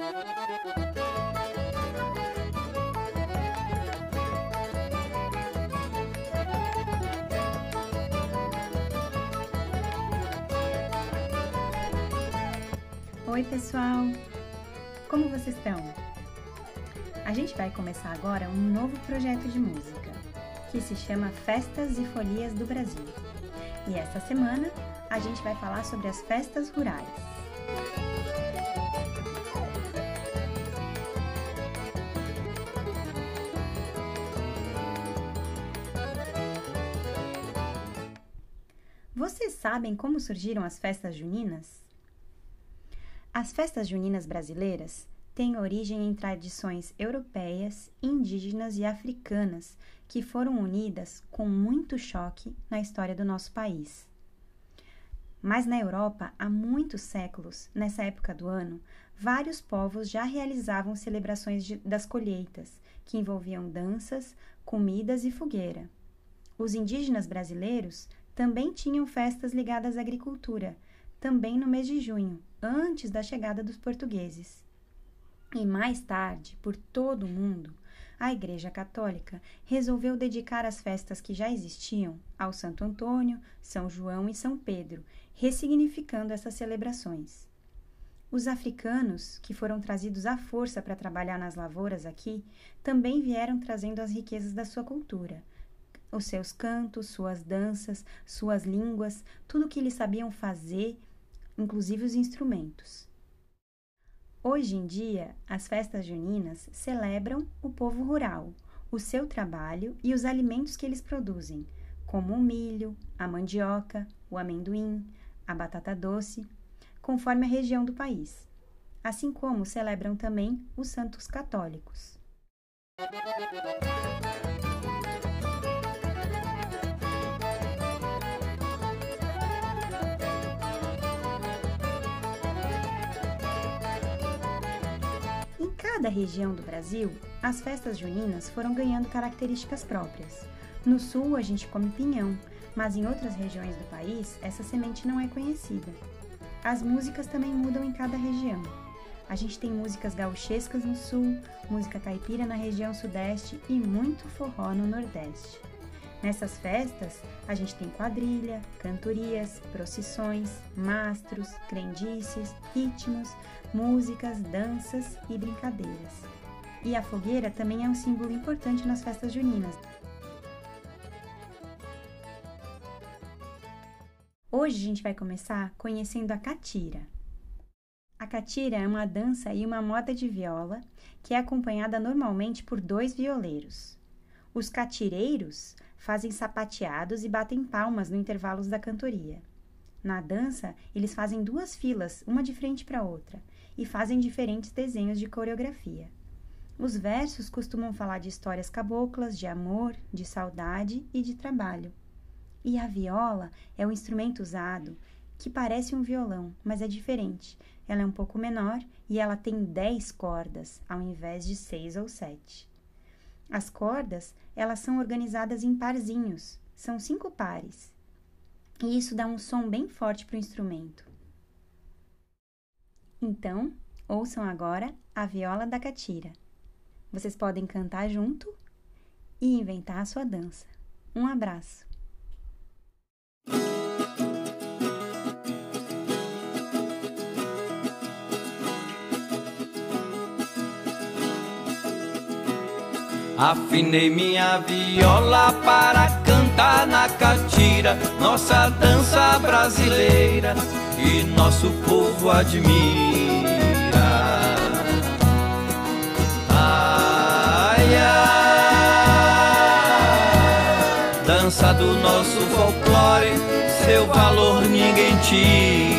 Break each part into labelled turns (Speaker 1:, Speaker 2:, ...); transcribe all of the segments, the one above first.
Speaker 1: Oi, pessoal! Como vocês estão? A gente vai começar agora um novo projeto de música que se chama Festas e Folias do Brasil. E esta semana a gente vai falar sobre as festas rurais. Vocês sabem como surgiram as festas juninas? As festas juninas brasileiras têm origem em tradições europeias, indígenas e africanas que foram unidas com muito choque na história do nosso país. Mas na Europa, há muitos séculos, nessa época do ano, vários povos já realizavam celebrações de, das colheitas, que envolviam danças, comidas e fogueira. Os indígenas brasileiros também tinham festas ligadas à agricultura, também no mês de junho, antes da chegada dos portugueses. E mais tarde, por todo o mundo, a Igreja Católica resolveu dedicar as festas que já existiam ao Santo Antônio, São João e São Pedro, ressignificando essas celebrações. Os africanos, que foram trazidos à força para trabalhar nas lavouras aqui, também vieram trazendo as riquezas da sua cultura. Os seus cantos, suas danças, suas línguas, tudo o que eles sabiam fazer inclusive os instrumentos. Hoje em dia, as festas juninas celebram o povo rural, o seu trabalho e os alimentos que eles produzem, como o milho, a mandioca, o amendoim, a batata doce, conforme a região do país, assim como celebram também os santos católicos. Cada região do Brasil, as festas juninas foram ganhando características próprias. No sul, a gente come pinhão, mas em outras regiões do país, essa semente não é conhecida. As músicas também mudam em cada região. A gente tem músicas gauchescas no sul, música caipira na região sudeste e muito forró no nordeste. Nessas festas, a gente tem quadrilha, cantorias, procissões, mastros, crendices, ritmos, músicas, danças e brincadeiras. E a fogueira também é um símbolo importante nas festas juninas. Hoje a gente vai começar conhecendo a catira. A catira é uma dança e uma moda de viola que é acompanhada normalmente por dois violeiros. Os catireiros fazem sapateados e batem palmas no intervalos da cantoria. Na dança, eles fazem duas filas, uma de frente para outra, e fazem diferentes desenhos de coreografia. Os versos costumam falar de histórias caboclas, de amor, de saudade e de trabalho. E a viola é o instrumento usado que parece um violão, mas é diferente. Ela é um pouco menor e ela tem 10 cordas ao invés de 6 ou 7. As cordas, elas são organizadas em parzinhos, são cinco pares. E isso dá um som bem forte para o instrumento. Então, ouçam agora a viola da catira. Vocês podem cantar junto e inventar a sua dança. Um abraço!
Speaker 2: Afinei minha viola para cantar na catira, nossa dança brasileira que nosso povo admira. Ai, ai, dança do nosso folclore, seu valor ninguém tira.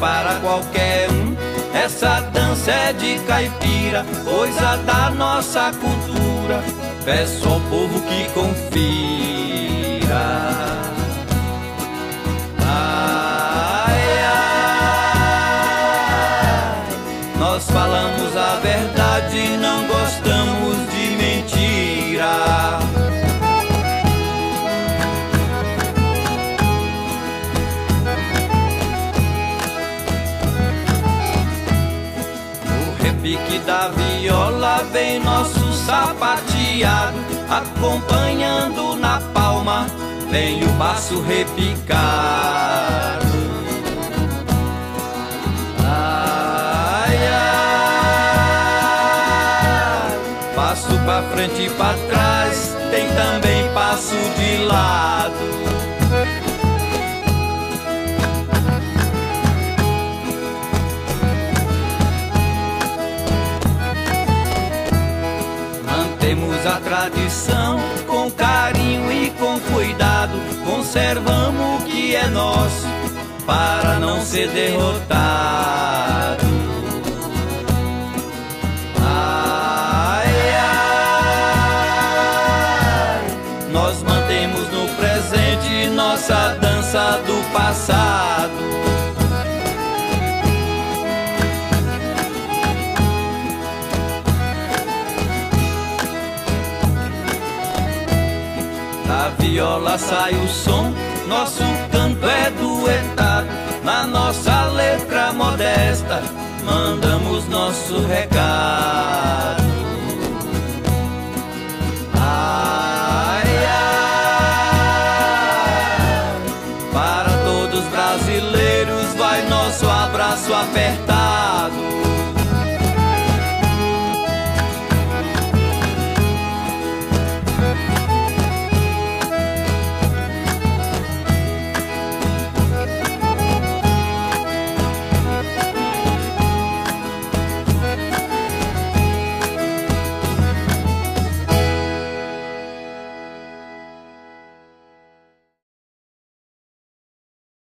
Speaker 2: Para qualquer um, essa dança é de caipira, coisa da nossa cultura. Peço ao povo que confira. Ai, ai, nós falamos a verdade, não gostamos de mentira. Da viola vem nosso sapateado, acompanhando na palma, vem o baço repicado. Ai, ai, passo pra frente e pra trás, tem também passo de lado. A tradição com carinho e com cuidado. Conservamos o que é nosso para não ser derrotado. Ai, ai, nós mantemos no presente nossa dança do passado. Viola sai o som, nosso canto é duetado. Na nossa letra modesta, mandamos nosso recado.